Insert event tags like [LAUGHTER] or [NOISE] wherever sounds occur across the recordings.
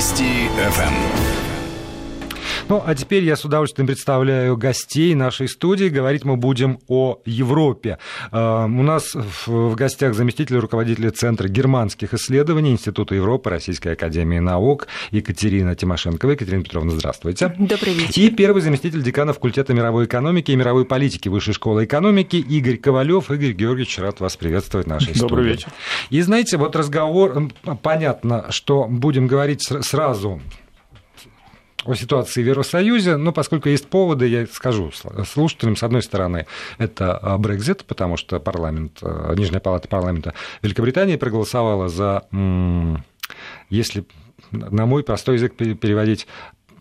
Вести ФМ. Ну, а теперь я с удовольствием представляю гостей нашей студии. Говорить мы будем о Европе. А, у нас в гостях заместитель руководителя Центра германских исследований Института Европы Российской Академии Наук Екатерина Тимошенкова. Екатерина Петровна, здравствуйте. Добрый вечер. И первый заместитель декана факультета мировой экономики и мировой политики Высшей школы экономики Игорь Ковалев. Игорь Георгиевич, рад вас приветствовать в нашей Добрый студии. вечер. И знаете, вот разговор, понятно, что будем говорить сразу о ситуации в Евросоюзе, но поскольку есть поводы, я скажу слушателям, с одной стороны, это а, Брекзит, потому что парламент, а, Нижняя палата парламента Великобритании проголосовала за, если на мой простой язык переводить,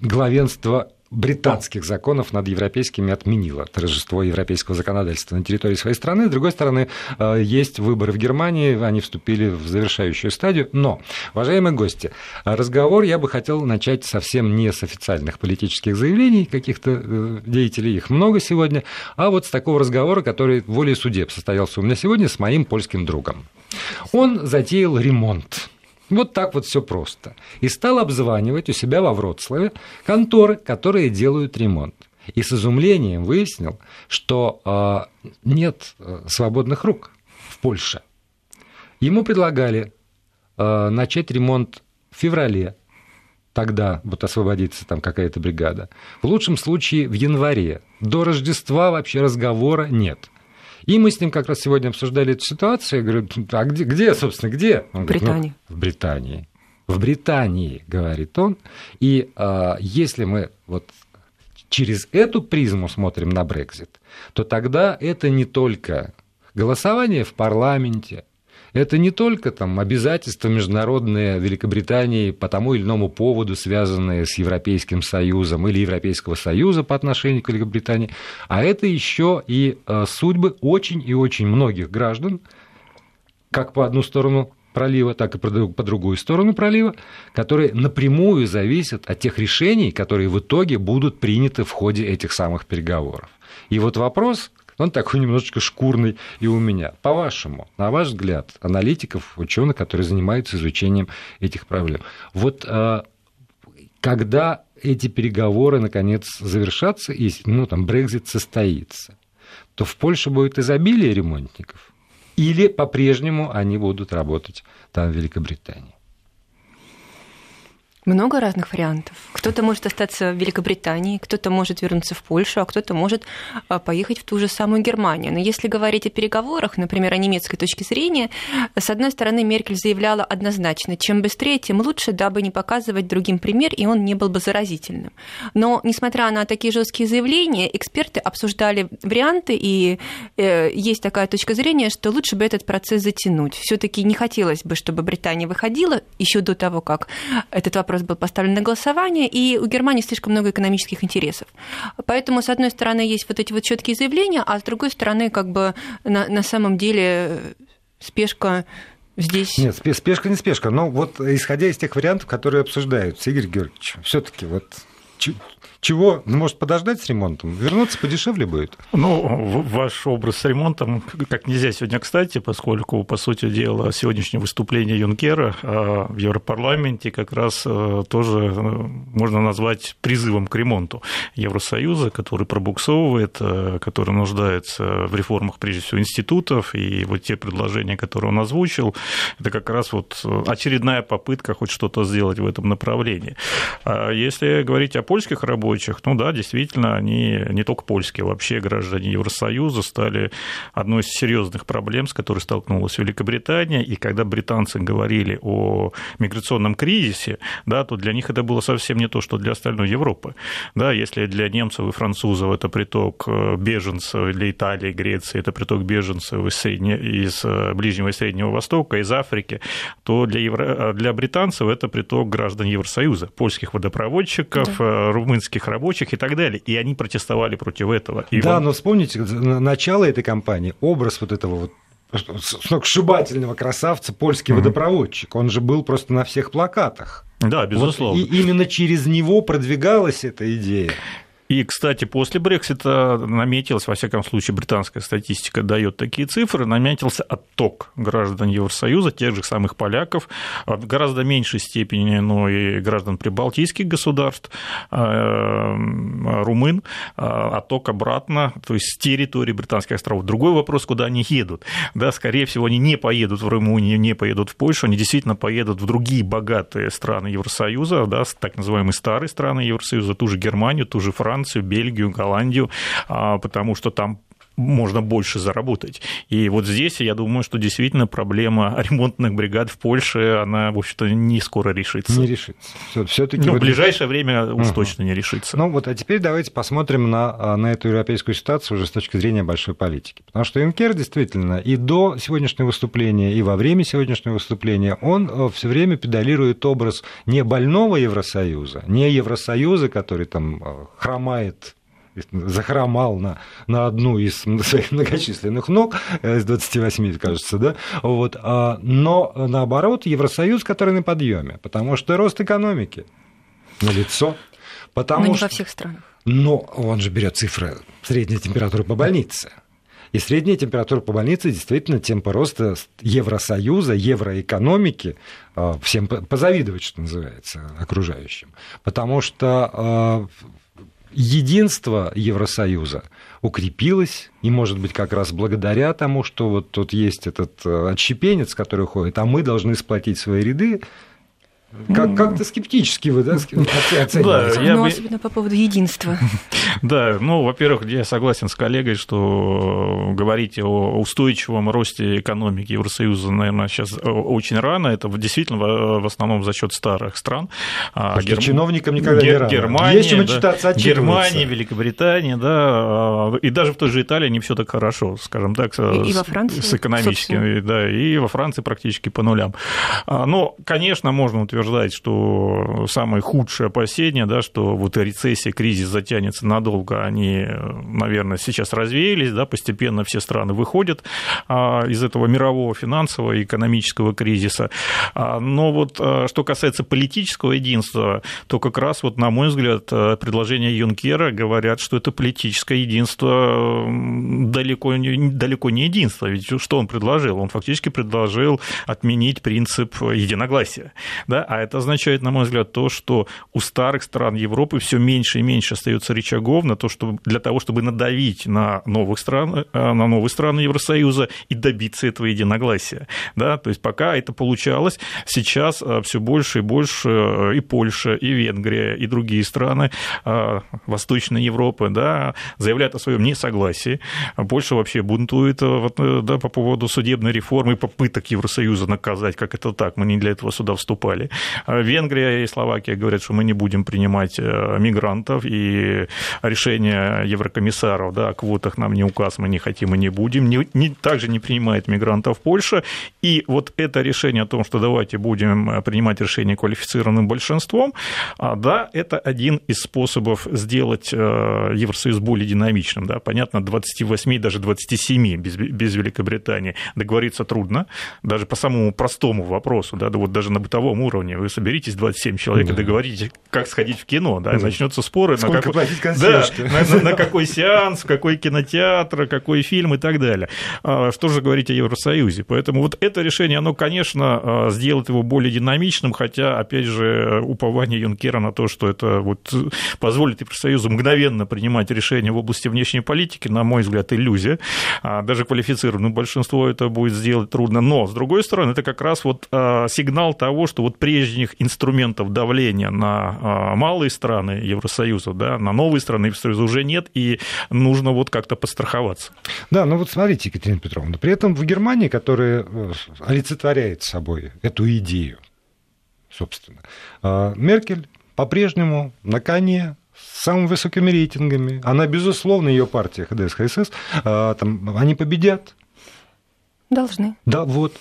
главенство британских законов над европейскими отменила торжество европейского законодательства на территории своей страны. С другой стороны, э, есть выборы в Германии, они вступили в завершающую стадию. Но, уважаемые гости, разговор я бы хотел начать совсем не с официальных политических заявлений каких-то э, деятелей, их много сегодня, а вот с такого разговора, который волей судеб состоялся у меня сегодня с моим польским другом. Он затеял ремонт вот так вот все просто. И стал обзванивать у себя во Вроцлаве конторы, которые делают ремонт. И с изумлением выяснил, что э, нет свободных рук в Польше. Ему предлагали э, начать ремонт в феврале, тогда вот освободится там какая-то бригада. В лучшем случае в январе. До Рождества вообще разговора нет. И мы с ним как раз сегодня обсуждали эту ситуацию. Я говорю, а где, где собственно, где? Он говорит, Британии. Ну, в Британии. В Британии, говорит он. И а, если мы вот через эту призму смотрим на Брекзит, то тогда это не только голосование в парламенте, это не только там, обязательства международные Великобритании по тому или иному поводу, связанные с Европейским Союзом или Европейского Союза по отношению к Великобритании, а это еще и э, судьбы очень и очень многих граждан, как по одну сторону пролива, так и по другую сторону пролива, которые напрямую зависят от тех решений, которые в итоге будут приняты в ходе этих самых переговоров. И вот вопрос, он такой немножечко шкурный и у меня. По-вашему, на ваш взгляд, аналитиков, ученых, которые занимаются изучением этих проблем, вот а, когда эти переговоры наконец завершатся, и ну, там, Брекзит состоится, то в Польше будет изобилие ремонтников? Или по-прежнему они будут работать там в Великобритании? Много разных вариантов. Кто-то может остаться в Великобритании, кто-то может вернуться в Польшу, а кто-то может а, поехать в ту же самую Германию. Но если говорить о переговорах, например, о немецкой точке зрения, с одной стороны, Меркель заявляла однозначно, чем быстрее, тем лучше, дабы не показывать другим пример, и он не был бы заразительным. Но, несмотря на такие жесткие заявления, эксперты обсуждали варианты, и э, есть такая точка зрения, что лучше бы этот процесс затянуть. Все-таки не хотелось бы, чтобы Британия выходила еще до того, как этот вопрос вопрос был поставлен на голосование, и у Германии слишком много экономических интересов. Поэтому, с одной стороны, есть вот эти вот четкие заявления, а с другой стороны, как бы на, на самом деле спешка здесь... Нет, спешка не спешка. Но вот исходя из тех вариантов, которые обсуждаются, Игорь Георгиевич, все таки вот чего? Ну, может, подождать с ремонтом? Вернуться подешевле будет? Ну, ваш образ с ремонтом как нельзя сегодня кстати, поскольку, по сути дела, сегодняшнее выступление Юнкера а, в Европарламенте как раз а, тоже э, можно назвать призывом к ремонту Евросоюза, который пробуксовывает, э, который нуждается в реформах, прежде всего, институтов, и вот те предложения, которые он озвучил, это как раз вот очередная попытка хоть что-то сделать в этом направлении. А если говорить о польских работниках, рабочих, ну да, действительно, они не только польские, вообще граждане Евросоюза стали одной из серьезных проблем, с которой столкнулась Великобритания, и когда британцы говорили о миграционном кризисе, да, то для них это было совсем не то, что для остальной Европы. Да, если для немцев и французов это приток э, беженцев, для Италии, Греции это приток беженцев из, средне... из э, Ближнего и Среднего Востока, из Африки, то для, евро... для британцев это приток граждан Евросоюза, польских водопроводчиков, да. Э, румынских сельских рабочих и так далее. И они протестовали против этого. И да, он... но вспомните начало этой кампании, образ вот этого вот сногсшибательного красавца, польский угу. водопроводчик. Он же был просто на всех плакатах. Да, безусловно. Вот, и именно через него продвигалась эта идея. И, кстати, после Брексита наметилась, во всяком случае, британская статистика дает такие цифры, наметился отток граждан Евросоюза, тех же самых поляков, в гораздо меньшей степени, но и граждан прибалтийских государств, э, румын, э, отток обратно, то есть с территории британских островов. Другой вопрос, куда они едут. Да, скорее всего, они не поедут в Румынию, не поедут в Польшу, они действительно поедут в другие богатые страны Евросоюза, да, так называемые старые страны Евросоюза, ту же Германию, ту же Францию, Бельгию, Голландию, а, потому что там можно больше заработать. И вот здесь я думаю, что действительно проблема ремонтных бригад в Польше, она, в общем-то, не скоро решится. Не решится. Все-таки ну, в ближайшее время уж угу. точно не решится. Ну вот, а теперь давайте посмотрим на, на эту европейскую ситуацию уже с точки зрения большой политики. Потому что Юнкер действительно и до сегодняшнего выступления, и во время сегодняшнего выступления, он э, все время педалирует образ не больного Евросоюза, не Евросоюза, который там э, хромает захромал на, на одну из [LAUGHS] своих многочисленных ног, э, из 28, кажется, да, вот, а, но наоборот, Евросоюз, который на подъеме, потому что рост экономики на лицо. Потому но что... не во всех странах. Но он же берет цифры средней температуры по больнице. И средняя температура по больнице действительно темпа роста Евросоюза, евроэкономики, а, всем позавидовать, что называется, окружающим. Потому что единство Евросоюза укрепилось, и, может быть, как раз благодаря тому, что вот тут есть этот э, отщепенец, который уходит, а мы должны сплотить свои ряды, как, как-то скептически вы да, оцениваете. Да, я ну, особенно по поводу единства. [LAUGHS] Да, ну, во-первых, я согласен с коллегой, что говорить о устойчивом росте экономики Евросоюза, наверное, сейчас очень рано. Это действительно в основном за счет старых стран. А Гер... чиновникам никогда Гер... не рано. Германия, Есть чем отчитаться, Германия, Великобритания, да, и даже в той же Италии не все так хорошо, скажем так, и, и во Франции, с экономическими, да, и во Франции практически по нулям. А, но, конечно, можно утверждать, утверждать, что самое худшее опасение, да, что вот рецессия, кризис затянется надолго, они, наверное, сейчас развеялись, да, постепенно все страны выходят а, из этого мирового финансового и экономического кризиса. А, но вот а, что касается политического единства, то как раз, вот, на мой взгляд, предложения Юнкера говорят, что это политическое единство далеко далеко не единство. Ведь что он предложил? Он фактически предложил отменить принцип единогласия. Да? А это означает, на мой взгляд, то, что у старых стран Европы все меньше и меньше остается рычагов на то, чтобы, для того, чтобы надавить на новых стран, э, на новые страны Евросоюза и добиться этого единогласия. Да? То есть пока это получалось, сейчас э, все больше и больше э, и Польша, и Венгрия, и другие страны Восточной Европы да, заявляют о своем несогласии. Польша вообще бунтует да, по поводу судебной реформы попыток Евросоюза наказать, как это так, мы не для этого сюда вступали. А Венгрия и Словакия говорят, что мы не будем принимать э, мигрантов, и решение еврокомиссаров да, о квотах нам не указ, мы не хотим и не будем. Не, не, также не принимает мигрантов Польша. И вот это решение о том, что давайте будем э, принимать решение квалифицированным большинством, а, да, это один из способов сделать э, Евросоюз более динамичным. Да. Понятно, 28, даже 27 без, без Великобритании договориться трудно, даже по самому простому вопросу, да, вот даже на бытовом уровне уровне. Вы соберитесь 27 человек да. и договоритесь, как сходить в кино, да, да. начнется споры Сколько на, какой, да, на, на, на какой сеанс, в какой кинотеатр, какой фильм и так далее. А, что же говорить о Евросоюзе? Поэтому вот это решение, оно, конечно, а, сделает его более динамичным, хотя, опять же, упование Юнкера на то, что это вот позволит Евросоюзу мгновенно принимать решения в области внешней политики, на мой взгляд, иллюзия. А, даже квалифицированное большинство это будет сделать трудно. Но, с другой стороны, это как раз вот сигнал того, что вот при прежних инструментов давления на а, малые страны Евросоюза, да, на новые страны Евросоюза уже нет, и нужно вот как-то подстраховаться. Да, ну вот смотрите, Екатерина Петровна, при этом в Германии, которая э, олицетворяет собой эту идею, собственно, а, Меркель по-прежнему на коне, с самыми высокими рейтингами. Она, безусловно, ее партия ХДС, ХСС, а, там, они победят. Должны. Да, вот.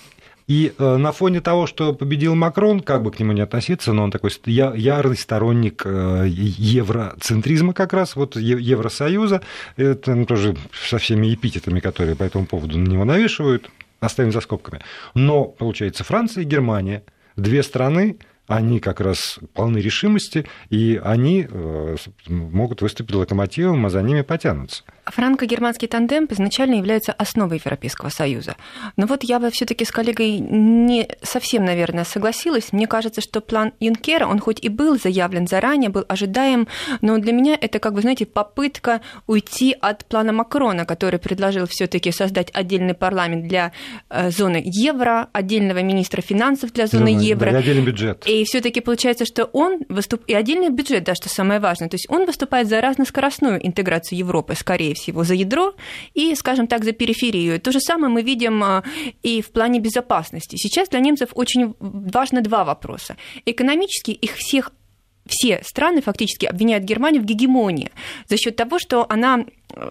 И э, на фоне того, что победил Макрон, как бы к нему не относиться, но он такой ярый сторонник э, евроцентризма как раз, вот Евросоюза, это тоже со всеми эпитетами, которые по этому поводу на него навешивают, оставим за скобками. Но, получается, Франция и Германия, две страны, они как раз полны решимости, и они э, могут выступить локомотивом, а за ними потянутся. Франко-германский тандем изначально является основой Европейского Союза. Но вот я бы все-таки с коллегой не совсем, наверное, согласилась. Мне кажется, что план Юнкера, он хоть и был заявлен заранее, был ожидаем, но для меня это, как бы, знаете, попытка уйти от плана Макрона, который предложил все-таки создать отдельный парламент для э, зоны евро, отдельного министра финансов для зоны Да, евро. и отдельный бюджет. И все-таки получается, что он выступ... и отдельный бюджет, да, что самое важное. То есть он выступает за разноскоростную интеграцию Европы, скорее всего, за ядро и, скажем так, за периферию. То же самое мы видим а, и в плане безопасности. Сейчас для немцев очень важно два вопроса. Экономически их всех все страны фактически обвиняют Германию в гегемонии за счет того, что она э,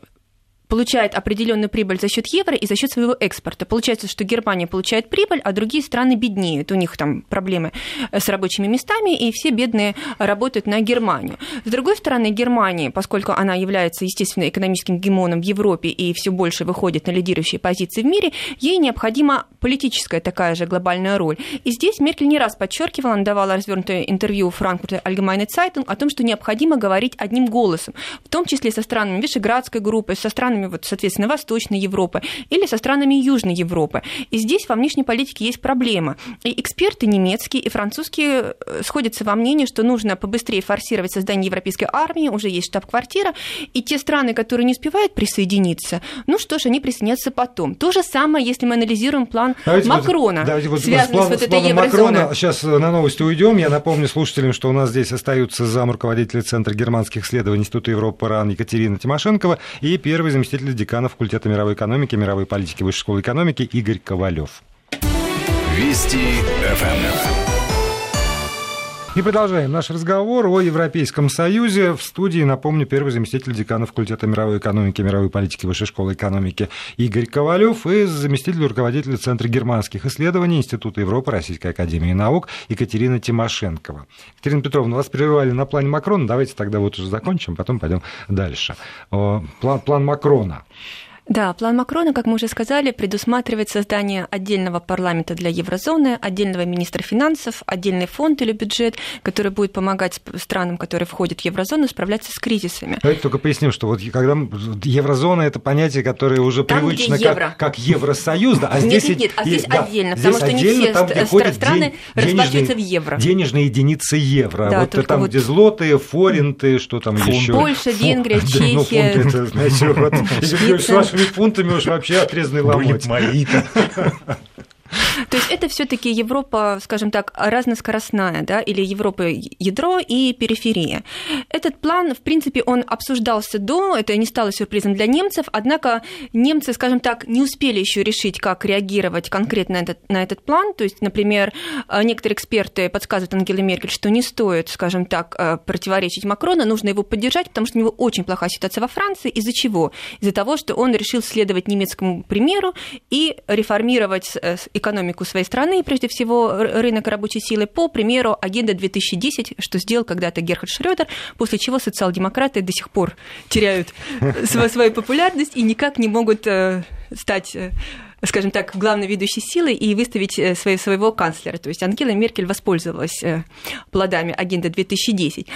получает определенную прибыль за счет евро и за счет своего экспорта. Получается, что Германия получает прибыль, а другие страны беднеют. У них там проблемы э, с рабочими местами, и все бедные работают на Германию. С другой стороны, Германия, поскольку она является, естественно, экономическим гемоном в Европе и все больше выходит на лидирующие позиции в мире, ей необходима политическая такая же глобальная роль. И здесь Меркель не раз подчеркивала, она давала развернутое интервью Франкфурте Allgemeine Zeitung о том, что необходимо говорить одним голосом, в том числе со странами Вишеградской группы, со странами, вот, соответственно, Восточной Европы или со странами Южной Европы. И здесь во внешней политике есть проблема. И эксперты немецкие и французские э, сходятся во мнении, что нужно побыстрее форсировать создание европейской армии, уже есть штаб-квартира, и те страны, которые не успевают присоединиться, ну что ж, они присоединятся потом. То же самое, если мы анализируем план Давайте Макрона, вот, давайте вот связанный план, с вот этой еврозоной. Макрона. Сейчас на новости уйдем. Я напомню слушателям, что у нас здесь остаются зам руководителя Центра германских исследований Института Европы РАН Екатерина Тимошенкова и первый заместитель декана факультета мировой экономики, мировой политики Высшей школы экономики Игорь Ковалев. Вести ФМ. И продолжаем наш разговор о Европейском Союзе. В студии, напомню, первый заместитель декана факультета мировой экономики, мировой политики Высшей школы экономики Игорь Ковалев и заместитель руководителя Центра германских исследований Института Европы Российской Академии Наук Екатерина Тимошенкова. Екатерина Петровна, вас прерывали на плане Макрона. Давайте тогда вот уже закончим, потом пойдем дальше. План, план Макрона. Да, план Макрона, как мы уже сказали, предусматривает создание отдельного парламента для еврозоны, отдельного министра финансов, отдельный фонд или бюджет, который будет помогать странам, которые входят в еврозону, справляться с кризисами. Давайте только поясним, что вот когда еврозона это понятие, которое уже Там, привычно евро. как, как Евросоюз, да, а Нет, здесь нет, нет, а есть- здесь да, отдельно, здесь потому что не отдельно, все там, где страны день- расплачиваются в евро. Денежные единицы евро. Да, вот там, вот- где злотые, форинты, что там Фунт. еще. Польша, Венгрия, [LAUGHS] Да, ну, Чехия. фунты, это, знаете, вот, [LAUGHS] Фунтами уж вообще отрезанный ломоть. мои То [LAUGHS] есть это все-таки Европа, скажем так, разноскоростная, да, или Европа ядро и периферия. Этот план, в принципе, он обсуждался до, это не стало сюрпризом для немцев, однако немцы, скажем так, не успели еще решить, как реагировать конкретно на этот, на этот план. То есть, например, э, некоторые эксперты подсказывают Ангеле Меркель, что не стоит, скажем так, э, противоречить Макрону, нужно его поддержать, потому что у него очень плохая ситуация во Франции. Из-за чего? Из-за того, что он решил следовать немецкому примеру и реформировать э, экономику своей страны, прежде всего рынок рабочей силы, по примеру агенда 2010, что сделал когда-то Герхард Шрёдер, после чего социал-демократы до сих пор теряют [LAUGHS] св- свою популярность и никак не могут э, стать э, скажем так, главной ведущей силой и выставить э, своего, канцлера. То есть Ангела Меркель воспользовалась плодами агенды 2010.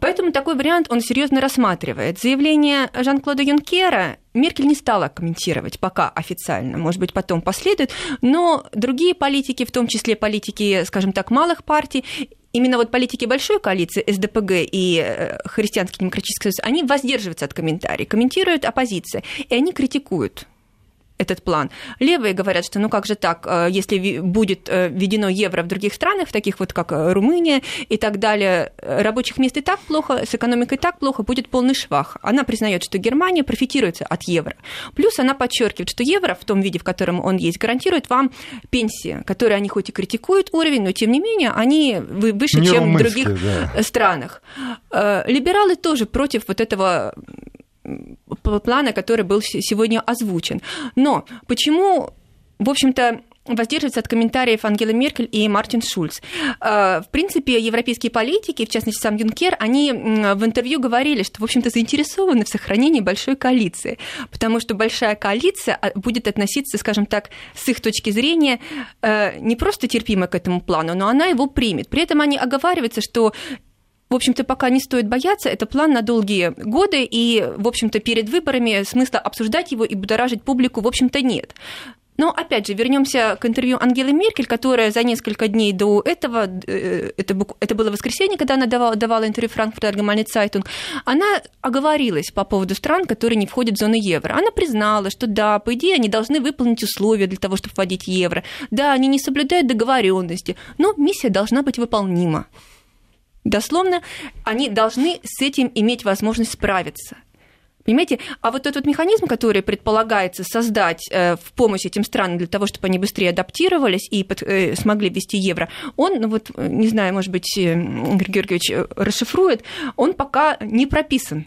Поэтому такой вариант он серьезно рассматривает. Заявление Жан-Клода Юнкера Меркель не стала комментировать пока официально, может быть, потом последует, но другие политики, в том числе политики, скажем так, малых партий, именно вот политики большой коалиции, СДПГ и э, Христианский демократический союз, они воздерживаются от комментариев, комментируют оппозиция, и они критикуют этот план. Левые говорят, что ну как же так, э, если будет э, введено евро в других странах, в таких вот как э, Румыния и так далее, рабочих мест и так плохо, с экономикой так плохо, будет полный швах. Она признает, что Германия профитирует от евро. Плюс она подчеркивает, что евро в том виде, в котором он есть, гарантирует вам пенсии, которые они хоть и критикуют уровень, но тем не менее они вы- выше, Не чем в других да. странах. Либералы тоже против вот этого плана, который был се- сегодня озвучен. Но почему, в общем-то, воздерживаются от комментариев Ангела Меркель и Мартин Шульц. В принципе, европейские политики, в частности сам Юнкер, они в интервью говорили, что, в общем-то, заинтересованы в сохранении большой коалиции, потому что большая коалиция а, будет относиться, скажем так, с их точки зрения не просто терпимо к этому плану, но она его примет. При этом они оговариваются, что в общем-то, пока не стоит бояться, это план на долгие годы, и, в общем-то, перед выборами смысла обсуждать его и будоражить публику, в общем-то, нет. Но, опять же, вернемся к интервью Ангелы Меркель, которая за несколько дней до этого, э, это, это было воскресенье, когда она давала, давала интервью Франкфурт Allgemeine Zeitung, она оговорилась по поводу стран, которые не входят в зону евро. Она признала, что да, по идее, они должны выполнить условия для того, чтобы вводить евро. Да, они не соблюдают договоренности, но миссия должна быть выполнима. Дословно, они должны с этим иметь возможность справиться. Понимаете? А вот этот механизм, который предполагается создать э, в помощь этим странам для того, чтобы они быстрее адаптировались и под, э, смогли ввести евро, он, ну вот, э, не знаю, может быть, Игорь Георгиевич расшифрует, он пока не прописан.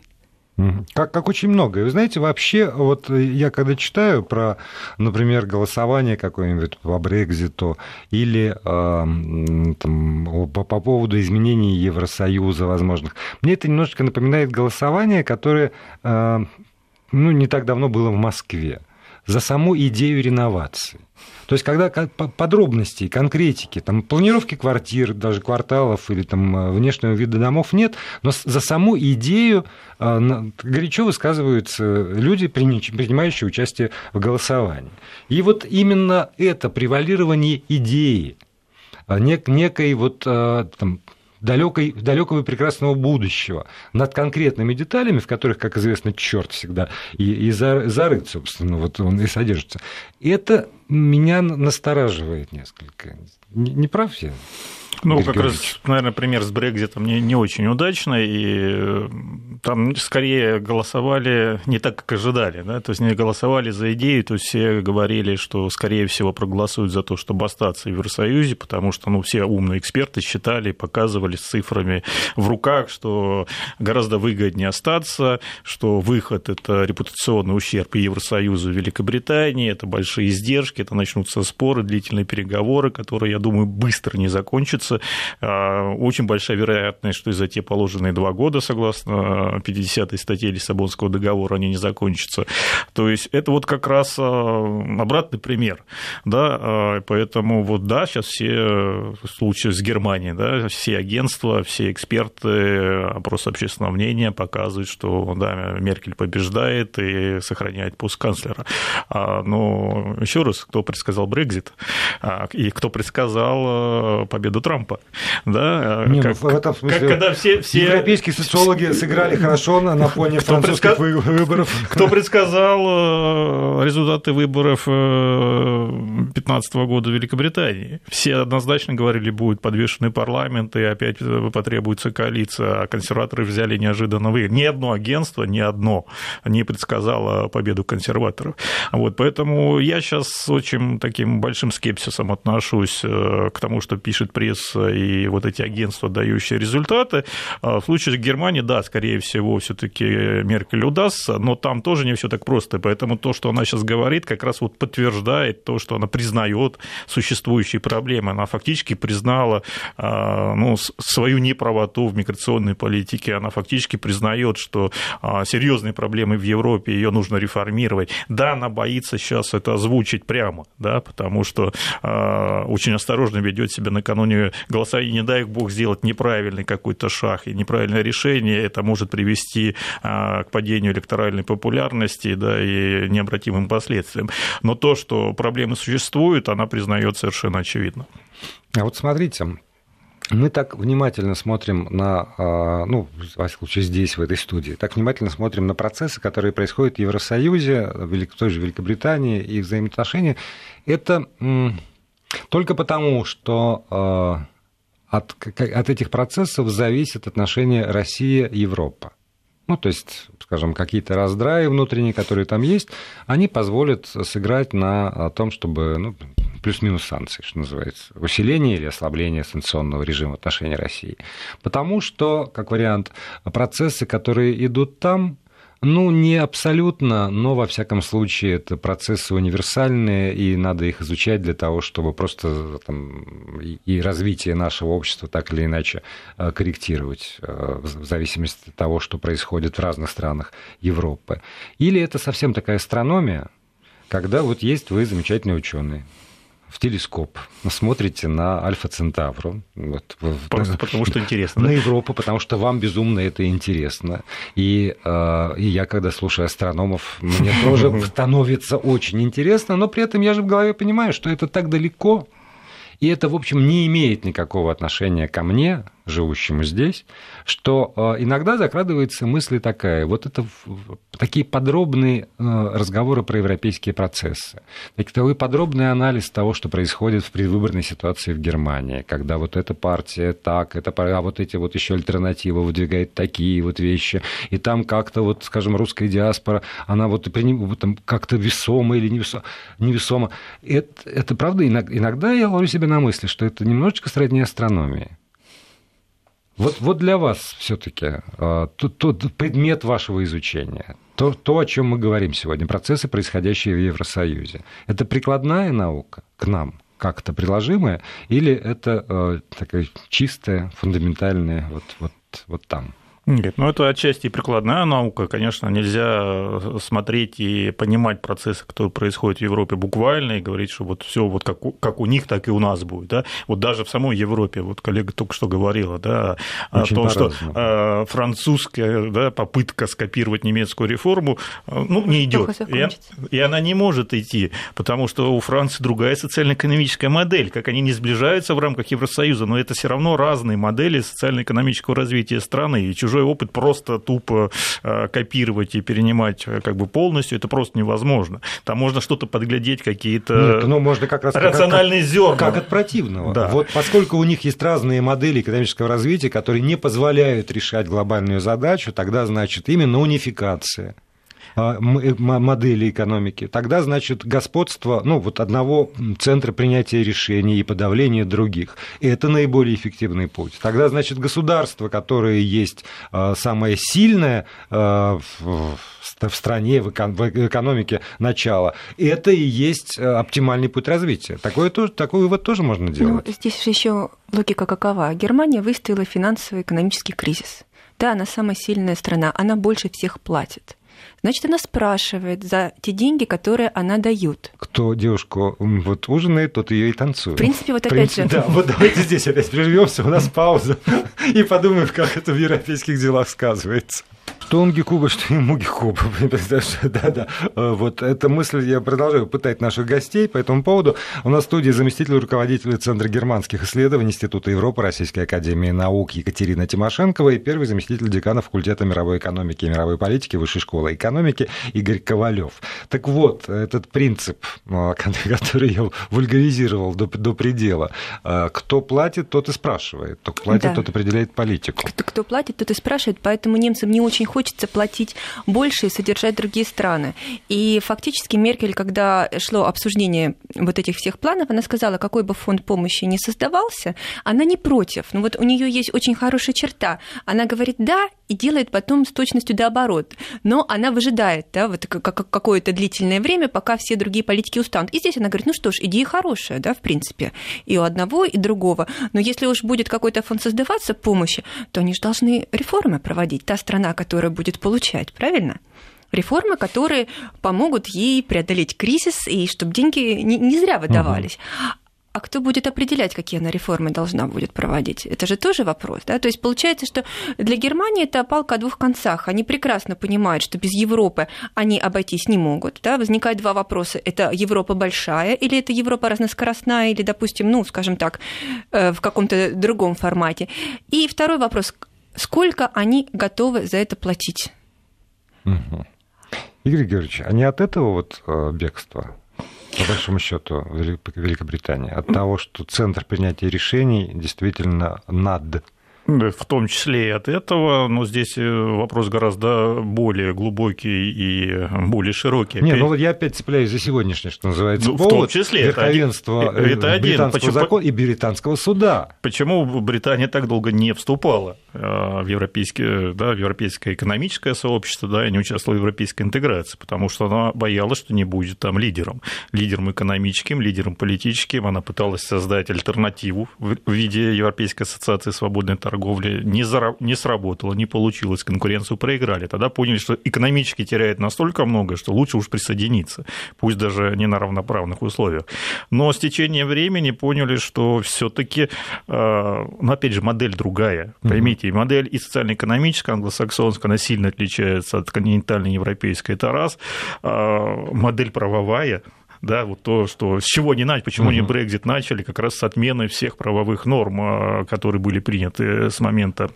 Как, как очень много. И вы знаете, вообще, вот я когда читаю про, например, голосование какое-нибудь по Брекзиту или э, там, по, по поводу изменений Евросоюза возможных, мне это немножечко напоминает голосование, которое э, ну, не так давно было в Москве за саму идею реновации. То есть, когда подробностей, конкретики, там, планировки квартир, даже кварталов или там, э, внешнего вида домов нет, но за саму идею э, горячо высказываются люди, принимающие участие в голосовании. И вот именно это превалирование идеи, э, некой вот там, далекой, далекого и прекрасного будущего над конкретными деталями, в которых, как известно, черт всегда и, и зарыт, собственно, вот он и содержится. Это меня настораживает несколько. Не, не прав я? Ну, как раз, наверное, пример с Брекзитом не, не очень удачный, и э, там скорее голосовали не так, как ожидали, да, то есть не голосовали за идею, то есть все говорили, что, скорее всего, проголосуют за то, чтобы остаться в Евросоюзе, потому что, ну, все умные эксперты считали, показывали с цифрами в руках, что гораздо выгоднее остаться, что выход – это репутационный ущерб и Евросоюзу, и Великобритании, это большие издержки, это начнутся споры, длительные переговоры, которые, я думаю, быстро не закончатся. А, очень большая вероятность, что и за те положенные два года, согласно 50-й статье Лиссабонского договора, они не закончатся. То есть это вот как раз а, обратный пример. Да? А, поэтому вот да, сейчас все случаи с Германией, да, все агентства, все эксперты, опрос общественного мнения показывают, что да, Меркель побеждает и сохраняет пост канцлера. Но еще раз, кто предсказал Брекзит и кто предсказал победу Трампа? Да, Не, ну, как, ну, в этом смысле как, когда все, все... европейские социологи сыграли хорошо на, на фоне кто французских предска... выборов. Кто предсказал э, результаты выборов 2015 э, года в Великобритании? Все однозначно говорили, будет подвешенный парламент, и опять потребуется коалиция, а консерваторы взяли неожиданно выиграть. Ни одно агентство, ни одно не предсказало победу консерваторов. Вот, поэтому я сейчас очень таким большим скепсисом отношусь э, к тому, что пишет пресса и вот эти агентства, дающие результаты. А в случае с Германией, да, скорее всего, все-таки Меркель удастся, но там тоже не все так просто. Поэтому то, что она сейчас говорит, как раз вот подтверждает то, что она признает существующие проблемы. Она фактически признала а, ну, свою неправоту в миграционной политике. Она фактически признает, что а, серьезные проблемы в Европе, ее нужно реформировать. Да, она боится сейчас это озвучить прямо, да, потому что очень осторожно ведет себя накануне голосование, не дай бог, сделать неправильный какой-то шаг и неправильное решение, это может привести а, к падению электоральной популярности да, и необратимым последствиям. Но то, что проблемы существуют, она признает совершенно очевидно. А вот смотрите, мы так внимательно смотрим на, а, ну, во всяком случае, здесь, в этой студии, так внимательно смотрим на процессы, которые происходят в Евросоюзе, в той же Великобритании и взаимоотношения. Это только потому, что а, от, от этих процессов зависит отношение Россия-Европа. Ну, то есть, скажем, какие-то раздраи внутренние, которые там есть, они позволят сыграть на том, чтобы ну, плюс-минус санкции, что называется, усиление или ослабление санкционного режима в отношении России. Потому что, как вариант, процессы, которые идут там, Ну, не абсолютно, но во всяком случае это процессы универсальные, и надо их изучать для того, чтобы просто там, и развитие нашего общества так или иначе э, корректировать э, в зависимости от того, что происходит в разных странах Европы. Или это совсем такая астрономия, когда вот есть вы замечательные ученые, в телескоп, смотрите на Альфа Центавру. Вот, Просто потому что [LAUGHS] интересно. На да? Европу, потому что вам безумно это интересно. И, э, и я, когда слушаю астрономов, мне тоже [LAUGHS] становится очень интересно, но при этом я же в голове понимаю, что это так далеко, и это, в общем, не имеет никакого отношения ко мне, живущему здесь, что э, иногда закрадывается мысль такая, вот это такие подробные э, разговоры про европейские процессы, такой подробный анализ того, что происходит в предвыборной ситуации в Германии, когда вот эта партия так, это, а вот эти вот еще альтернативы выдвигает такие вот вещи, и там как-то вот, скажем, русская диаспора, она вот там как-то весома или невесома. невесома. Это, это правда, иногда я ловлю себя на мысли, что это немножечко сродни астрономии. Вот, вот для вас все-таки а, тот, тот предмет вашего изучения, то, то, о чем мы говорим сегодня, процессы, происходящие в Евросоюзе, это прикладная наука к нам, как-то приложимая, или это э, такая чистая, фундаментальная вот, вот, вот там? Нет, ну это отчасти прикладная наука. Конечно, нельзя смотреть и понимать процессы, которые происходят в Европе буквально, и говорить, что вот все вот как у, как у них, так и у нас будет. Да? Вот даже в самой Европе, вот коллега только что говорила, да, Очень о том, что э, французская да, попытка скопировать немецкую реформу э, ну, не идет. И, и она не может идти, потому что у Франции другая социально-экономическая модель. Как они не сближаются в рамках Евросоюза, но это все равно разные модели социально-экономического развития страны. И чужой опыт просто тупо э, копировать и перенимать э, как бы полностью, это просто невозможно. Там можно что-то подглядеть, какие-то ну, можно как раз рациональные как, зерна. Как от противного. Да. Вот поскольку у них есть разные модели экономического развития, которые не позволяют решать глобальную задачу, тогда, значит, именно унификация модели экономики, тогда, значит, господство ну, вот одного центра принятия решений и подавления других. И это наиболее эффективный путь. Тогда, значит, государство, которое есть а, самое сильное а, в стране, в экономике начала, это и есть оптимальный путь развития. Такое тоже, такой вывод тоже можно ну, делать. Ну, здесь еще логика какова? Германия выстояла финансово-экономический кризис. Да, она самая сильная страна, она больше всех платит значит, она спрашивает за те деньги, которые она дает. Кто девушку вот ужинает, тот ее и танцует. В принципе, вот опять принципе, же. Да, вот давайте здесь опять прервемся, у нас пауза, [LAUGHS] и подумаем, как это в европейских делах сказывается. Что он Гекуба, что ему Гекуба. Да-да. Вот эта мысль я продолжаю пытать наших гостей по этому поводу. У нас в студии заместитель руководителя Центра германских исследований Института Европы Российской Академии Наук Екатерина Тимошенкова и первый заместитель декана факультета мировой экономики и мировой политики Высшей школы экономики Игорь Ковалев. Так вот, этот принцип, [LAUGHS] который я вульгаризировал до, до предела, кто платит, тот и спрашивает. Кто платит, да. тот определяет политику. Кто, кто платит, тот и спрашивает, поэтому немцам не очень хочется хочется платить больше и содержать другие страны. И фактически Меркель, когда шло обсуждение вот этих всех планов, она сказала, какой бы фонд помощи ни создавался, она не против. Но вот у нее есть очень хорошая черта. Она говорит «да» и делает потом с точностью до оборот. Но она выжидает да, вот какое-то длительное время, пока все другие политики устанут. И здесь она говорит, ну что ж, идея хорошая, да, в принципе, и у одного, и другого. Но если уж будет какой-то фонд создаваться помощи, то они же должны реформы проводить. Та страна, которая будет получать, правильно? реформы, которые помогут ей преодолеть кризис и чтобы деньги не, не зря выдавались. Угу. А кто будет определять, какие она реформы должна будет проводить? Это же тоже вопрос. Да? То есть получается, что для Германии это палка о двух концах. Они прекрасно понимают, что без Европы они обойтись не могут. Да? Возникают два вопроса. Это Европа большая или это Европа разноскоростная или, допустим, ну, скажем так, э, в каком-то другом формате. И второй вопрос сколько они готовы за это платить. Угу. Игорь Георгиевич, а не от этого вот э, бегства, по большому счету, Великобритании, от того, что центр принятия решений действительно над В том числе и от этого, но здесь э, вопрос гораздо более глубокий и более широкий. Не, ну вот я опять цепляюсь за сегодняшний, что называется, ну, повод, в том числе верховенство это один, это один. британского Почему, закона и британского суда. Почему Британия так долго не вступала э, в, европейское, да, в европейское экономическое сообщество да, и не участвовала в европейской интеграции? Потому что она боялась, что не будет там лидером. Лидером экономическим, лидером политическим. Она пыталась создать альтернативу в виде Европейской ассоциации свободной торговли торговли не, зара... не сработало, не получилось, конкуренцию проиграли. Тогда поняли, что экономически теряет настолько много, что лучше уж присоединиться, пусть даже не на равноправных условиях. Но с течением времени поняли, что все-таки, э, ну, опять же, модель другая. Поймите, модель и социально-экономическая, англосаксонская, она сильно отличается от континентальной европейской, это раз. Э, модель правовая, да, вот то, что, с чего не начали, почему угу. не Брекзит начали, как раз с отмены всех правовых норм, а, которые были приняты с момента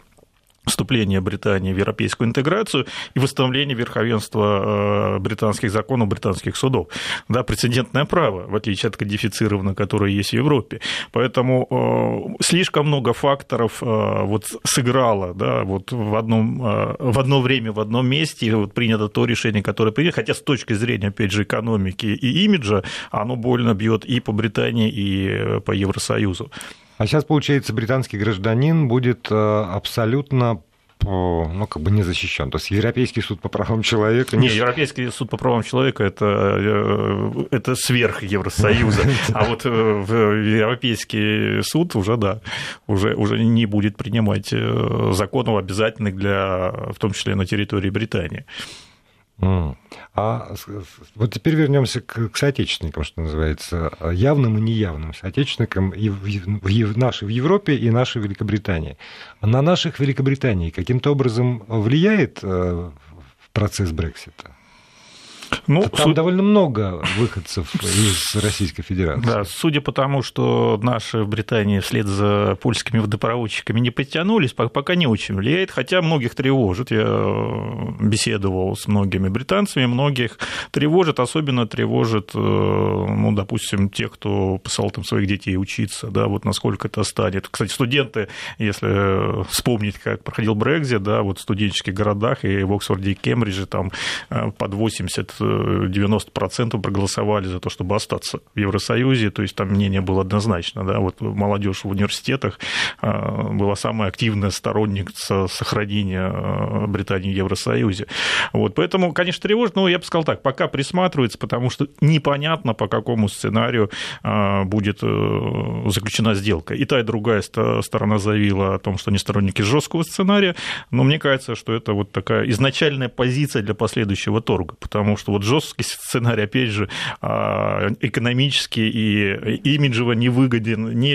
вступления Британии в европейскую интеграцию и восстановление верховенства э, британских законов, британских судов. Да, прецедентное право, в отличие от кодифицированного, которое есть в Европе. Поэтому э, слишком много факторов э, вот сыграло да, вот в, одном, в одно время, в одном месте, вот принято то решение, которое принято, хотя с точки зрения, опять же, экономики и имиджа, оно больно бьет и по Британии, и по Евросоюзу. А сейчас, получается, британский гражданин будет э, абсолютно ну, как бы не защищен. То есть Европейский суд по правам человека... Не, Европейский суд по правам человека это, э, это сверх Евросоюза. [LAUGHS] А вот э, Европейский суд уже, да, уже, уже не будет принимать законов обязательных для, в том числе на территории Британии. А вот теперь вернемся к, к соотечественникам, что называется, явным и неявным соотечественникам и в, в, наши в Европе и нашей Великобритании. На наших Великобритании каким-то образом влияет э, процесс Брексита? Ну, Там суд... довольно много выходцев из Российской Федерации. Да, судя по тому, что наши в Британии вслед за польскими водопроводчиками не подтянулись, пока не очень влияет, хотя многих тревожит. Я э, беседовал с многими британцами, многих тревожит, особенно тревожит, э, ну, допустим, тех, кто посылал там своих детей учиться, да, вот насколько это станет. Кстати, студенты, если вспомнить, как проходил Брекзит, да, вот в студенческих городах и в Оксфорде и Кембридже там э, под 80 90% проголосовали за то, чтобы остаться в Евросоюзе, то есть там мнение было однозначно, да, вот молодежь в университетах а, была самая активная сторонница сохранения а, Британии в Евросоюзе. Вот, поэтому, конечно, тревожит, но я бы сказал так, пока присматривается, потому что непонятно, по какому сценарию а, будет э, заключена сделка. И та, и другая сторона заявила о том, что они сторонники жесткого сценария, но мне кажется, что это вот такая изначальная позиция для последующего торга, потому что вот жесткий [LAUGHS] сценарий, опять же, а, экономически и имиджево не выгоден ни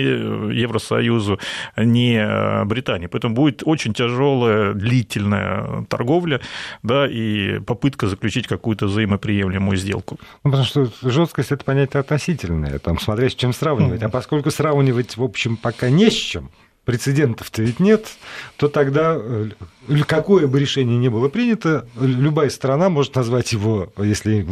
Евросоюзу, ни Британии. Поэтому будет очень тяжелая, длительная торговля, да, и попытка заключить какую-то взаимоприемлемую сделку. Ну, потому что жесткость это понятие относительное, там, смотря с чем сравнивать. А поскольку сравнивать, в общем, пока не с чем, прецедентов-то ведь нет, то тогда э, какое бы решение ни было принято, любая страна может назвать его, если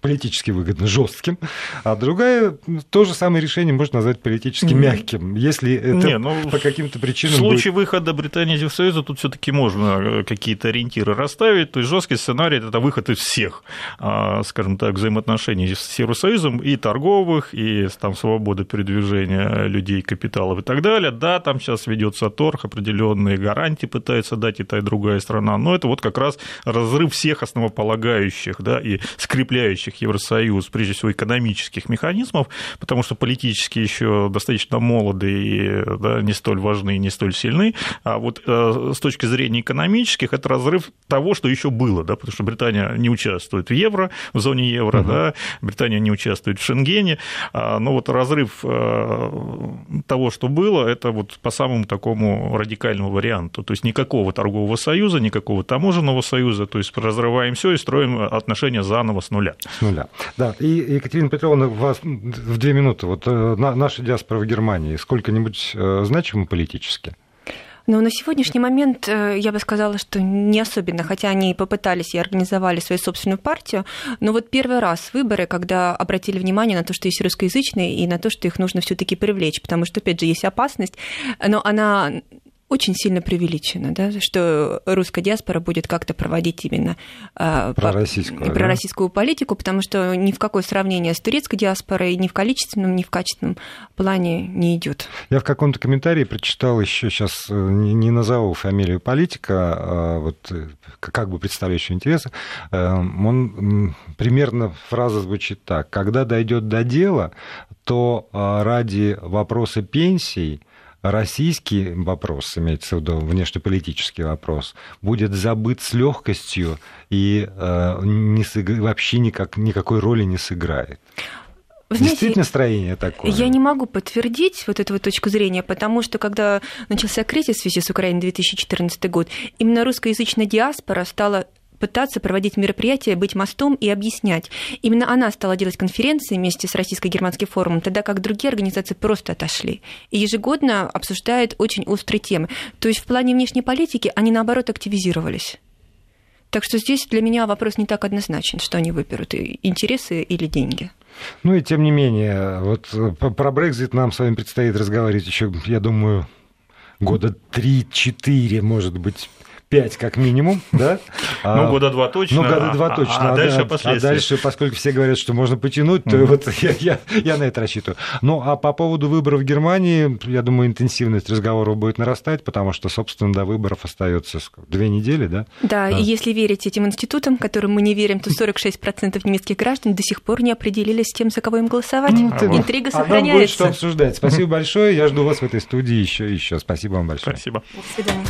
политически выгодно, жестким, а другая то же самое решение может назвать политически мягким, если это Не, ну, по каким-то причинам. В случае будет... выхода Британии из Евросоюза тут все-таки можно э, какие-то ориентиры расставить. То есть жесткий сценарий это выход из всех, а, скажем так, взаимоотношений с Евросоюзом и торговых, и там свободы передвижения людей, капиталов и так далее. Да, там сейчас ведется торг, определенные гарантии пытаются дать и та, и другая страна, но это вот как раз разрыв всех основополагающих да, и скрепляющих Евросоюз, прежде всего, экономических механизмов, потому что политически еще достаточно молоды и да, не столь важны и не столь сильны, а вот э, с точки зрения экономических это разрыв того, что еще было, да, потому что Британия не участвует в евро, в зоне евро, угу. да, Британия не участвует в Шенгене, а, но вот разрыв э, того, что было, это вот по самому такому радикальному варианту, то есть никакого торгового союза, никакого таможенного союза, то есть разрываем все и строим отношения заново с нуля. С нуля. Да, и Екатерина Петровна, вас в две минуты, вот э, наша диаспора в Германии сколько-нибудь э, значима политически? Но на сегодняшний момент э, я бы сказала, что не особенно, хотя они попытались и организовали свою собственную партию, но вот первый раз выборы, когда обратили внимание на то, что есть русскоязычные, и на то, что их нужно все таки привлечь, потому что, опять же, есть опасность, но она очень сильно преувеличено, да, что русская диаспора будет как-то проводить именно пророссийскую, пророссийскую да? политику, потому что ни в какое сравнение с турецкой диаспорой ни в количественном, ни в качественном плане не идет. Я в каком-то комментарии прочитал еще сейчас, э, не назову фамилию политика, а вот э, как бы представляющего интересы, он примерно фраза звучит так. Когда дойдет до дела, то ради вопроса пенсий российский вопрос, имеется в виду внешнеполитический вопрос, будет забыт с легкостью и э, не сыг... вообще никак, никакой роли не сыграет. Вы знаете, Действительно настроение такое? Я не могу подтвердить вот эту вот точку зрения, потому что когда начался кризис в связи с Украиной 2014 год, именно русскоязычная диаспора стала пытаться проводить мероприятия, быть мостом и объяснять. Именно она стала делать конференции вместе с Российско-германским форумом, тогда как другие организации просто отошли. И ежегодно обсуждают очень острые темы. То есть в плане внешней политики они, наоборот, активизировались. Так что здесь для меня вопрос не так однозначен, что они выберут, интересы или деньги. Ну и тем не менее, вот про Брекзит нам с вами предстоит разговаривать еще, я думаю, года 3-4, может быть, пять как минимум, да? [LAUGHS] Ну, года два точно. Ну, года два а, точно. А, а дальше последствия. А дальше, поскольку все говорят, что можно потянуть, то вот [LAUGHS] я, я, я на это рассчитываю. Ну, а по поводу выборов в Германии, я думаю, интенсивность разговоров будет нарастать, потому что, собственно, до выборов остается две недели, да? Да, и если верить этим институтам, которым мы не верим, то 46% немецких граждан до сих пор не определились с тем, за кого им голосовать. Ну, Интрига сохраняется. А нам будет что обсуждать. Спасибо большое. Я жду вас в этой студии еще еще. Спасибо вам большое. Спасибо. До свидания.